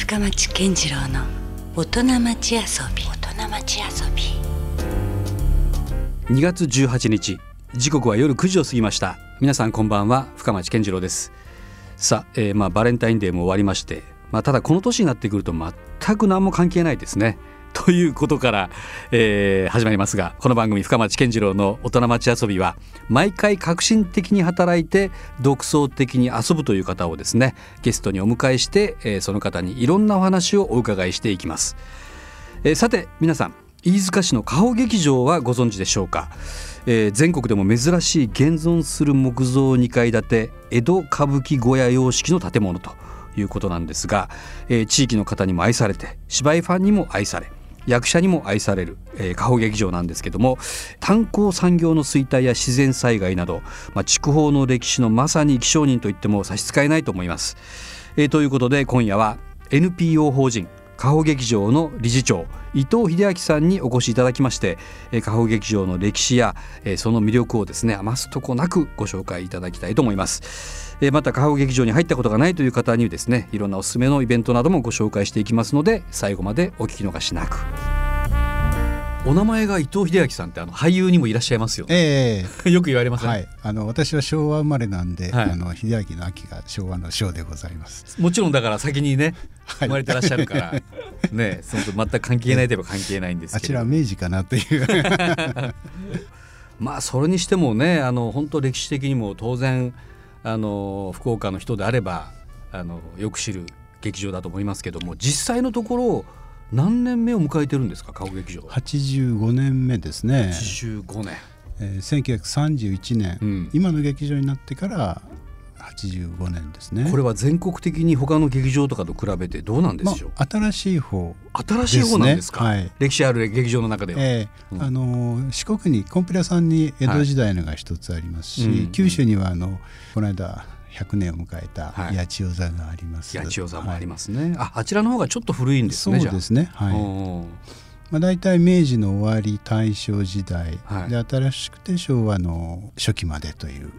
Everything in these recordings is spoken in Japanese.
深町健次郎の大人町遊び。大人町遊び。2月18日時刻は夜9時を過ぎました。皆さんこんばんは深町健次郎です。さあ、えー、まあバレンタインデーも終わりましてまあただこの年になってくると全く何も関係ないですね。ということから、えー、始まりますがこの番組深町健次郎の大人町遊びは毎回革新的に働いて独創的に遊ぶという方をですねゲストにお迎えして、えー、その方にいろんなお話をお伺いしていきます、えー、さて皆さん飯塚市の加穂劇場はご存知でしょうか、えー、全国でも珍しい現存する木造2階建て江戸歌舞伎小屋様式の建物ということなんですが、えー、地域の方にも愛されて芝居ファンにも愛され役者にも愛される、えー、加劇場なんですけども炭鉱産業の衰退や自然災害など、まあ、筑豊の歴史のまさに生き証人といっても差し支えないと思います。えー、ということで今夜は NPO 法人加穂劇場の理事長伊藤秀明さんにお越しいただきまして加穂劇場の歴史やその魅力をですね余すとこなくご紹介いただきたいと思いますまた加穂劇場に入ったことがないという方にですねいろんなおすすめのイベントなどもご紹介していきますので最後までお聞き逃しなく。お名前が伊藤英明さんってあの俳優にもいらっしゃいますよ、ね、えー、よく言われます、ね、はい、あの私は昭和生まれなんで、はい、あの秀明の秋が昭和の章でございます。もちろんだから先にね生まれてらっしゃるから、ねそのと全く関係ないといえば関係ないんですけど。あちら明治かなという。まあそれにしてもねあの本当歴史的にも当然あの福岡の人であればあのよく知る劇場だと思いますけども実際のところ何年目を迎えてるんですか？川劇場。85年目ですね。85年、えー、1931年、うん、今の劇場になってから85年ですね。これは全国的に他の劇場とかと比べてどうなんでしょう、まあ、新しい方、新しい方なんですか、はい、歴史ある劇場の中では、えー、うん、あの四国にコンピラさんに江戸時代のが一つありますし、はいうん、九州にはあのこの間100年を迎えた八千代座があります。八千代座もありますね。はい、あ、あちらの方がちょっと古いんですね。そうですね。はい。まあ大体明治の終わり、大正時代、はい、で新しくて昭和の初期までという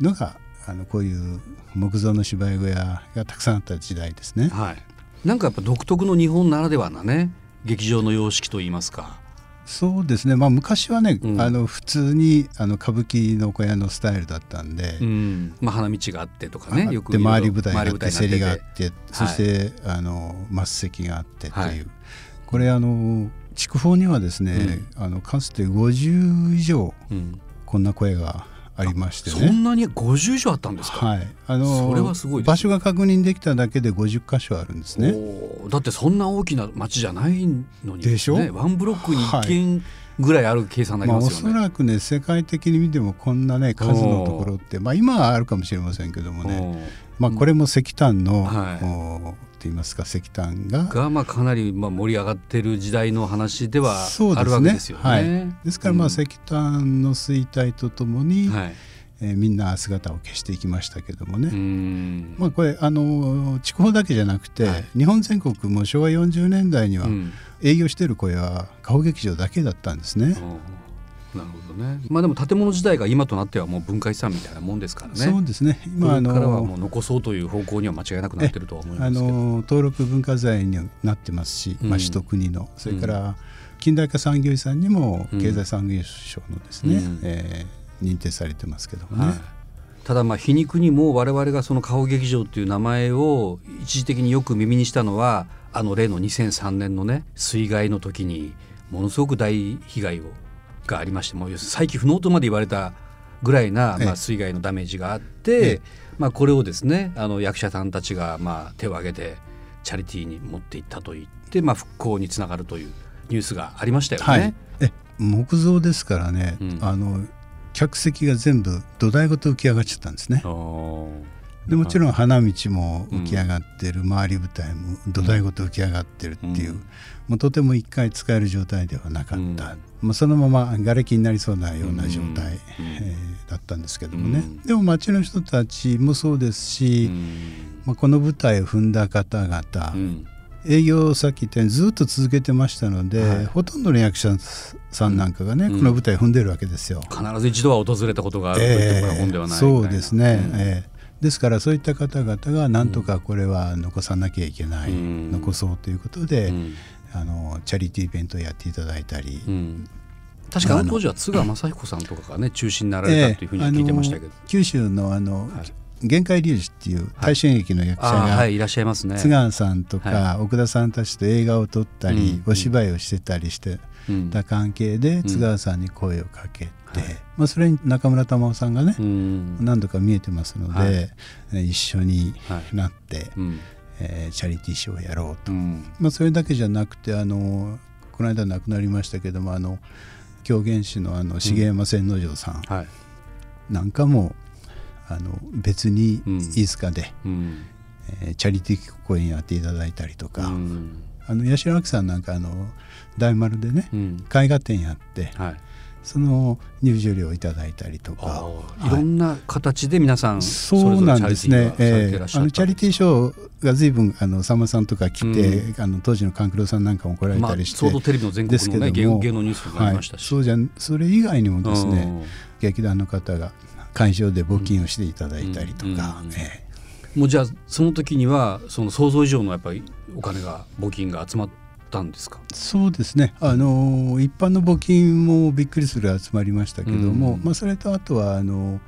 のが、うん、あのこういう木造の芝居小屋がたくさんあった時代ですね。はい。なんかやっぱ独特の日本ならではなね劇場の様式といいますか。そうですね、まあ、昔はね、うん、あの普通にあの歌舞伎の小屋のスタイルだったんで、うん、まあ、花道があってとかねよく周り舞台があって競りがあって、そして、はい、あの末席があってという、はい、これあの筑豊にはですね、うん、あのかつて50以上こんな声がありましてね。そんなに50以上あったんですか？はい。あのそれはすごい場所が確認できただけで50箇所あるんですね。だってそんな大きな町じゃないのに、ね、でしょ？ワンブロックに1軒、ぐらいある計算になりますよね、まあ、おそらくね世界的に見てもこんなね数のところってまあ今はあるかもしれませんけどもね。まあこれも石炭の、はい、といいますか石炭が。がまあかなりまあ盛り上がってる時代の話ではあるわけですよね。はい、ですからまあ石炭の衰退とともに、はい、えー、みんな姿を消していきましたけどもね、まあ、これあの筑豊だけじゃなくて、はい、日本全国も昭和40年代には営業している小屋は顔劇場だけだったんですね。なるほどね。まあでも建物自体が今となってはもう文化遺産みたいなもんですからね。そうですね。今あのからはもう残そうという方向には間違いなくなってるとは思いますあの登録文化財になってますし、まあ首都国の、それから近代化産業遺産にも経済産業省のですね、うん、えー、認定されてますけどもね。はい。ただまあ皮肉にも我々がその顔劇場という名前を一時的によく耳にしたのはあの例の2003年のね水害の時にものすごく大被害をがありましてもう再起不能とまで言われたぐらいな、まあ、水害のダメージがあって、まあ、これをですねあの役者さんたちがまあ手を挙げてチャリティーに持っていったと言って、まあ、復興につながるというニュースがありましたよね。はい、え木造ですからね、うん、あの客席が全部土台ごと浮き上がっちゃったんですね。でもちろん花道も浮き上がってる、うん、周り舞台も土台ごと浮き上がってるっていう、うん、もうとても一回使える状態ではなかった、まあ、そのまま瓦礫になりそうなような状態、えー、だったんですけどもね、でも町の人たちもそうですし、まあ、この舞台を踏んだ方々、営業先ってずっと続けてましたので、はい、ほとんどの役者さんなんかがね、この舞台踏んでるわけですよ。必ず一度は訪れたことがあると言っても本ではない、そうですね、えーですからそういった方々がなんとかこれは残さなきゃいけない、うん、残そうということで、うん、あのチャリティーイベントをやっていただいたり。確かあの当時は津川雅彦さんとかがね中心になられたというふうに聞いてましたけど、えー、九州のあの、はい限界隆二っていう大衆演劇の役者が、はい、いらっしゃいますね。津川さんとか、奥田さんたちと映画を撮ったり、お芝居をしてたりしてた関係で、津川さんに声をかけて、まあ、それに中村玉緒さんがね、何度か見えてますので、一緒になって、えチャリティーショーをやろうと、まあ、それだけじゃなくてあのこの間亡くなりましたけどもあの狂言師のあの重山千之丞さん。なんかもあの別に飯塚で、うん、えー、チャリティー公演やっていただいたりとか、うん、あの八代亜紀さんなんかあの大丸でね、うん、絵画展やって、はい、その入場料をいただいたりとか、はい、いろんな形で皆さんそうなんですね、えー、あのチャリティーショーが随分あのさんまさんとか来て、うん、あの当時の勘九郎さんなんかも来られたりして、まあ、テレビの全国の、ね、芸能ニュースになりましたし、はい、そうじゃそれ以外にもですね劇団の方が会場で募金をしていただいたりとか、もうじゃあその時にはその想像以上のやっぱりお金が募金が集まったんですか？そうですね。あの一般の募金もびっくりする集まりましたけども、うん、まあ、それとあとはあの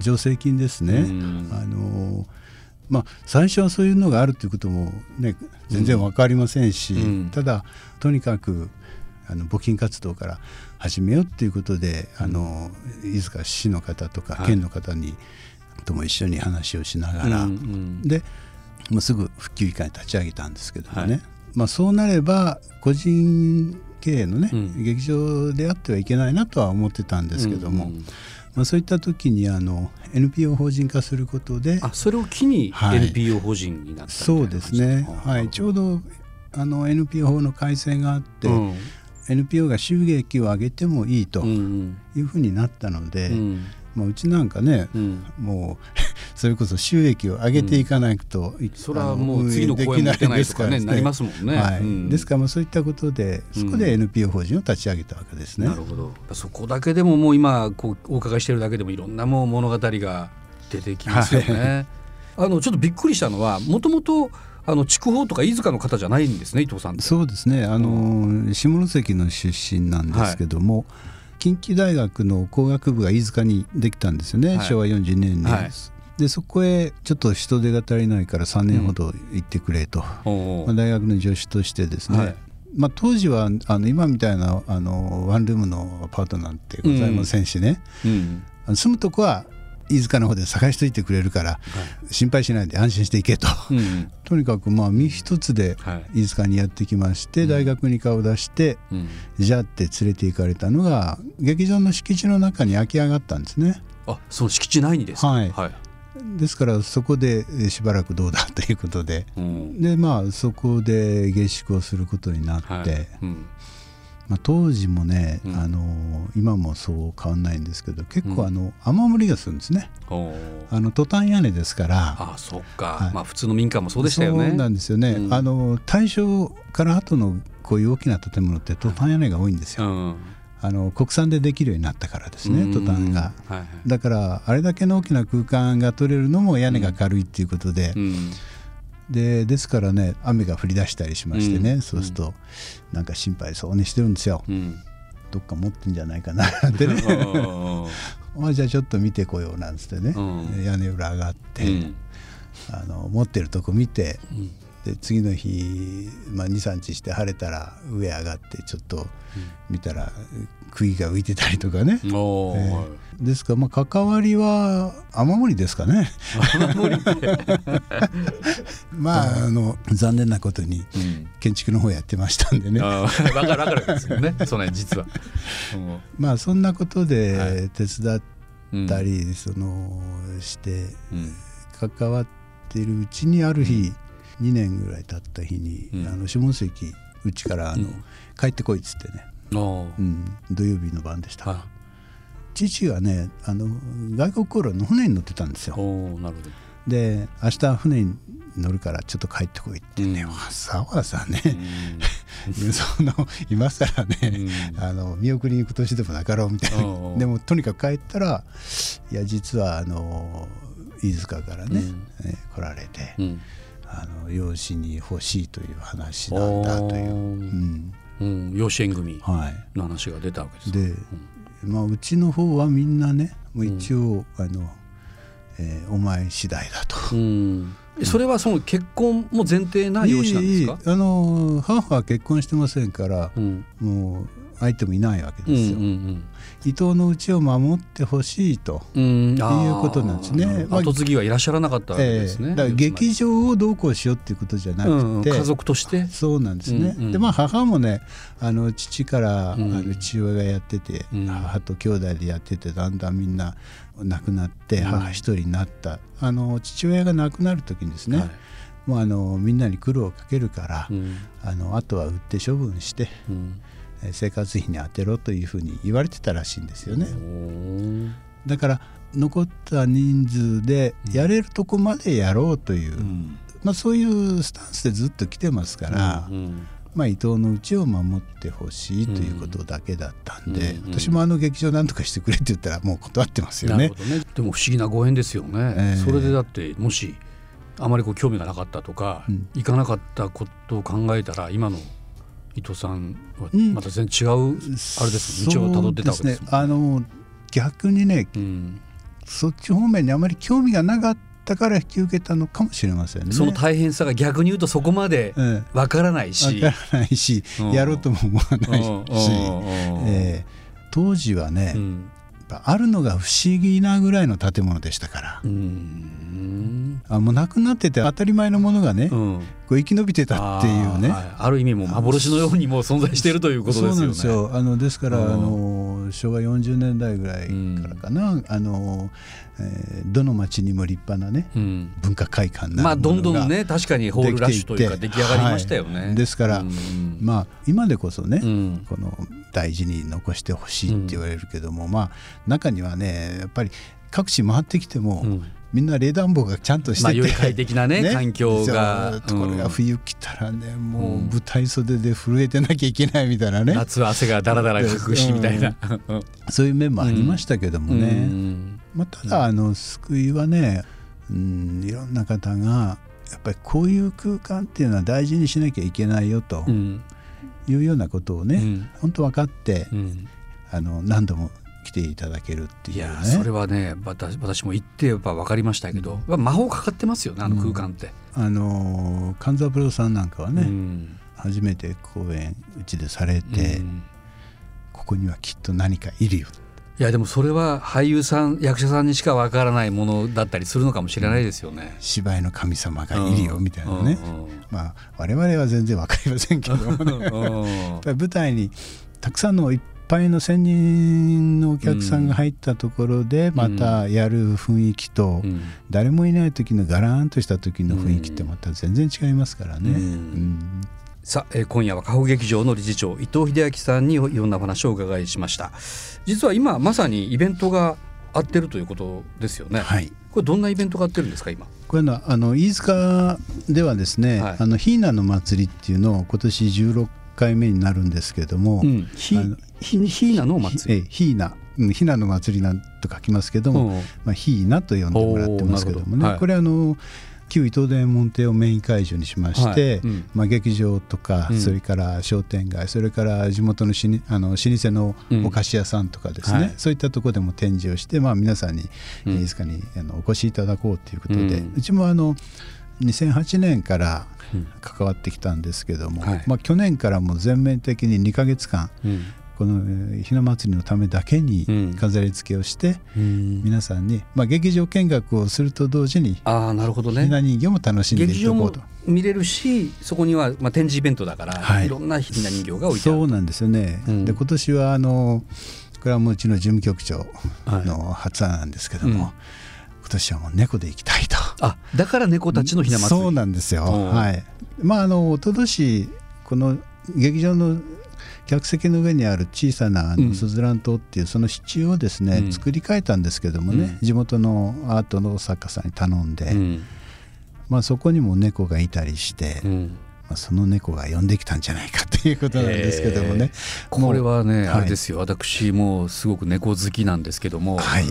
助成金ですね。うん、あのまあ、最初はそういうのがあるということも、ね、全然分かりませんし、うん、ただとにかくあの募金活動から始めようっていうことであの飯塚市の方とか県の方に、とも一緒に話をしながら、うんうん、でもうすぐ復旧委員会立ち上げたんですけどもね、はい、まあ、そうなれば個人経営のね、うん、劇場であってはいけないなとは思ってたんですけども、うんうん、まあ、そういった時にあの NPO 法人化することであそれを機に NPO 法人になった、はい、そうですね、はい、ちょうどあの NPO 法の改正があって、うん NPO が収益を上げてもいいというふうになったので、うん、まあ、うちなんかね、うん、もう それこそ収益を上げていかないと、うん、それはもう次の公演もてないとかねなりますもんね、はい。うん、ですからまあそういったことでそこで NPO 法人を立ち上げたわけですね、なるほど。そこだけでももう今こうお伺いしているだけでもいろんなもう物語が出てきますよね、はい、あのちょっとびっくりしたのはもともとあの筑豊とか飯塚の方じゃないんですね伊藤さんそうですね。あの、下関の出身なんですけども、はい、近畿大学の工学部が飯塚にできたんですよね、はい、昭和42年に、はい、でそこへちょっと人手が足りないから3年ほど行ってくれと、うん、まあ、大学の助手としてですね、まあ、当時はあの今みたいなあのワンルームのアパートなんてございませんしね、うん。うん、住むとこは飯塚の方で探しといてくれるから、心配しないで安心していけと、うん、とにかくまあ身一つで飯塚にやってきまして、大学に顔を出して、じゃあって連れて行かれたのが劇場の敷地の中に空き上がったんですね。あその敷地内にですはい、はい。ですからそこでしばらくどうだ？ということで、うん、でまあそこで下宿をすることになって、はい。うん、まあ、当時もね、うん、あの今もそう変わんないんですけど結構あの、雨漏りがするんですね。あのトタン屋根ですから。あそっか、はい、まあ普通の民家もそうでしたよね。そうなんですよね、うん、あの大正から後のこういう大きな建物ってトタン屋根が多いんですよ。うん。あの国産でできるようになったからですねトタンが、はいはい、だからあれだけの大きな空間が取れるのも屋根が軽いっていうことで、うんでですからね雨が降り出したりしましてね、うん、そうするとなんか心配そうにしてるんですよ、うん、どっか持ってんじゃないかな なんてね。まあじゃあちょっと見てこようなんつってね、うん、屋根裏上がって、あの持ってるとこ見て、で次の日、まあ、23日して晴れたら上上がってちょっと見たら杭が浮いてたりとかね、えー、ですからまあ関わりは雨漏りですかね。まああの残念なことに建築の方やってましたんでね、うん、分かる分かるですよね。その実は、まあそんなことで手伝ったり、はい、そのして、関わっているうちにある日、2年ぐらい経った日に、うん、あの下関うちからあの、うん、帰ってこいっつってね、うん、土曜日の晩でした、父がねあの外国航路の船に乗ってたんですよ。で明日船に乗るからちょっと帰ってこいってね、うん、わざわざね、うん、その今更ね、うん、あの見送りに行く年でもなかろうみたいな。でもとにかく帰ったらいや実はあの飯塚からね、う来られて、うん、あの養子に欲しいという話なんだという、うん。うん、養子縁組の話が出たわけです、はい、で、まあ、うちの方はみんなねもう一応、あのえー、お前次第だと。うん。それはその結婚も前提な養子なんですか？あの母は結婚してませんから、うん、もう相手もいないわけですよ。うんうんうん。伊藤のうちを守ってほしいと。いうことなんですね。後継ぎはいらっしゃらなかったわけですね。えー、だから劇場をどうこうしようっていうことじゃなくて、うんうん、家族として。そうなんですね。うんうん、でまあ母もねあの父から、あの父親がやってて、うん、母と兄弟でやっててだんだんみんな亡くなって母一人になった、あの父親が亡くなる時にですね、はい。もうあのみんなに苦労をかけるから、うん、あのあとは売って処分して、うん、生活費に充てろというふうに言われてたらしいんですよね。だから残った人数でやれるとこまでやろうという、うん、まあ、そういうスタンスでずっと来てますから、うんうん、まあ、伊藤のうちを守ってほしいということだけだったんで、うんうん、私もあの劇場なんとかしてくれって言ったらもう断ってますよね。ね。でも不思議なご縁ですよね。えー、それでだってもしあまりこう興味がなかったとか、うん、行かなかったことを考えたら今の伊藤さんはまた全然違う、うん、あれです道をたどってたわけですね。あの逆にね、うん、そっち方面にあまり興味がなかったから引き受けたのかもしれませんね。その大変さが逆に言うとそこまでわからないし、わ、からないし、やろうとも思わないし、えー、当時はね、あるのが不思議なぐらいの建物でしたから。あもうなくなってて当たり前のものがね、うん、こう生き延びてたっていうね。あ,、ある意味も幻のようにも存在しているということですよね。そうなんですよあのですから、あの昭和40年代ぐらいからかな、あのえー、どの町にも立派なね、うん、文化会館なまあどんどんね確かにホールラッシュというか出来上がりましたよね。はい、ですから、うん、まあ今でこそね、うん、この大事に残してほしいって言われるけども、まあ中にはねやっぱり各地回ってきても、みんな冷暖房がちゃんとしてて、まあ、快適なねね、環境が。ところが冬来たらね、もう舞台袖で震えてなきゃいけないみたいなね。夏は汗がだらだらかくしみたいな、そういう面もありましたけどもね、まあ、ただあの救いはね、うん、いろんな方がやっぱりこういう空間っていうのは大事にしなきゃいけないよというようなことをね、うん、本当分かって、うん、あの何度も来ていただけるっていう、ね、いやそれはね私私も言ってやっぱ分かりましたけど、うん、魔法かかってますよねあの空間って。うん、あの勘三郎さんなんかはね、うん、初めて公演うちでされて、ここにはきっと何かいるよ。いやでもそれは俳優さん役者さんにしかわからないものだったりするのかもしれないですよね。芝居の神様がいるよみたいなね、まあ我々は全然わかりませんけどもね。舞台にたくさんの一ぱいの1,000人のお客さんが入ったところでまたやる雰囲気と、誰もいない時のガラーンとした時の雰囲気ってまた全然違いますからね。うん。さあ、えー、今夜は加穂劇場の理事長伊藤秀明さんにいろんな話をお伺いしました。実は今まさにイベントがあってるということですよね。はい。これどんなイベントがあってるんですか今？これのあの飯塚ではですね、はい、あのヒーナの祭りっていうのを今年16回目になるんですけれども、うん、ヒーナの祭り。ヒーナヒナの祭りなんと書きますけども、まあ、ヒーナと呼んでもらってますけどもね、はい、これあの旧伊東電門店をメイン会場にしまして、はい。うん、まあ、劇場とか、うん、それから商店街それから地元のしにあの老舗のお菓子屋さんとかですね、うんはい、そういったところでも展示をして、まあ、皆さんに、うん、いつかにあのお越しいただこうということで、うちもあの2008年から関わってきたんですけども、はい、まあ、去年からも全面的に2か月間、このひな祭りのためだけに飾り付けをして、うん、皆さんに、まあ、劇場見学をすると同時にあなるほど、ね、ひな人形も楽しんでいたこうと。見れるしそこには、まあ、展示イベントだから、はい、いろんなひな人形が置いてあるそうなんですよね。うん、で今年はあのこれはもううちの事務局長の発案なんですけども、はいうん、今年はもう猫で行きたいと。あだから猫たちのひな祭りそうなんですよ。はい。まああの一昨年この劇場の客席の上にある小さなあのスズラン島っていうその支柱をですね、うん、作り変えたんですけどもね、地元のアートの作家さんに頼んで、まあ、そこにも猫がいたりして。まあ、その猫が呼んできたんじゃないかということなんですけどもね、これはね、あれですよ。私もすごく猫好きなんですけども、はい、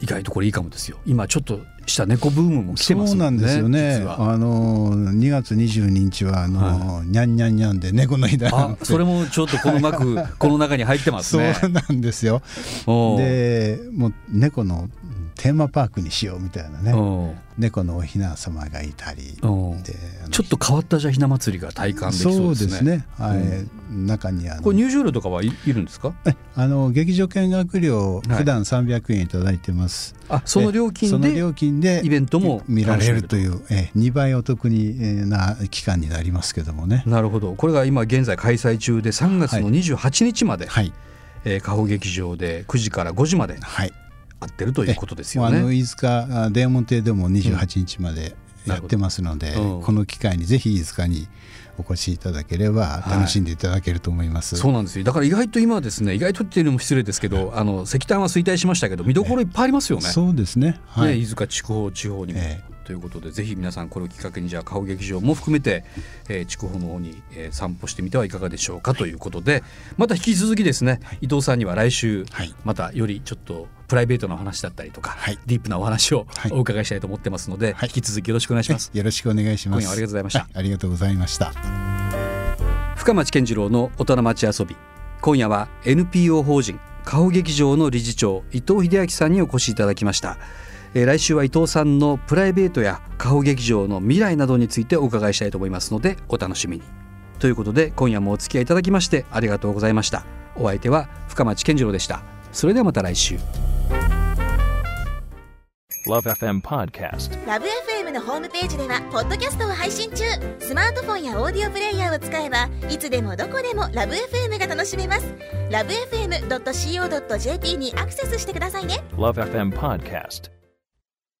意外とこれいいかもですよ。今ちょっとした猫ブームも来てます、ね、そうなんですよね。あの2月22日はあの、はい、にゃんにゃんにゃんで猫の日だそれもちょっとこの幕 この中に入ってますね。そうなんですよ。でもう猫のテーマパークにしようみたいなね。猫のおひな様がいたり。でちょっと変わったじゃひな祭りが体感できそうですね。すね。はい、うん、中にあこれ入場料とかはいいるんですか？あの劇場見学料普段300円いただいてます、はい、あその料金でその料金でイベントも見られるというえ2倍お得にな期間になりますけどもね。なるほど。これが今現在開催中で3月の28日まで、はい、えー、加穂劇場で9時から5時まで、はい、合ってるということですよね。あの飯塚デーモン亭でも28日までやってますので、うん、この機会にぜひ飯塚にお越しいただければ楽しんでいただけると思います、はい、そうなんですよ。だから意外と今ですね意外とっていうのも失礼ですけどあの石炭は衰退しましたけど見どころいっぱいありますよね、そうですね、はい、ね、飯塚筑豊地方にも、えということでぜひ皆さんこれをきっかけにじゃあ顔劇場も含めて、えー、筑豊の方に、えー、散歩してみてはいかがでしょうかということでまた引き続きですね、はい、伊藤さんには来週、はい、またよりちょっとプライベートな話だったりとか、はい、ディープなお話をお伺いしたいと思ってますので、引き続きよろしくお願いします、よろしくお願いします。今夜ありがとうございました、ありがとうございました。深町健次郎の大人町遊び。今夜は NPO 法人顔劇場の理事長伊藤秀明さんにお越しいただきましたえー、来週は伊藤さんのプライベートや下方劇場の未来などについてお伺いしたいと思いますのでお楽しみに。ということで今夜もお付き合いいただきましてありがとうございました。お相手は深町健次郎でした。それではまた来週。LoveFM Podcast LoveFM のホームページではポッドキャストを配信中。スマートフォンやオーディオプレイヤーを使えばいつでもどこでも LoveFM が楽しめます。LoveFM.co.jp にアクセスしてくださいね。LoveFM Podcast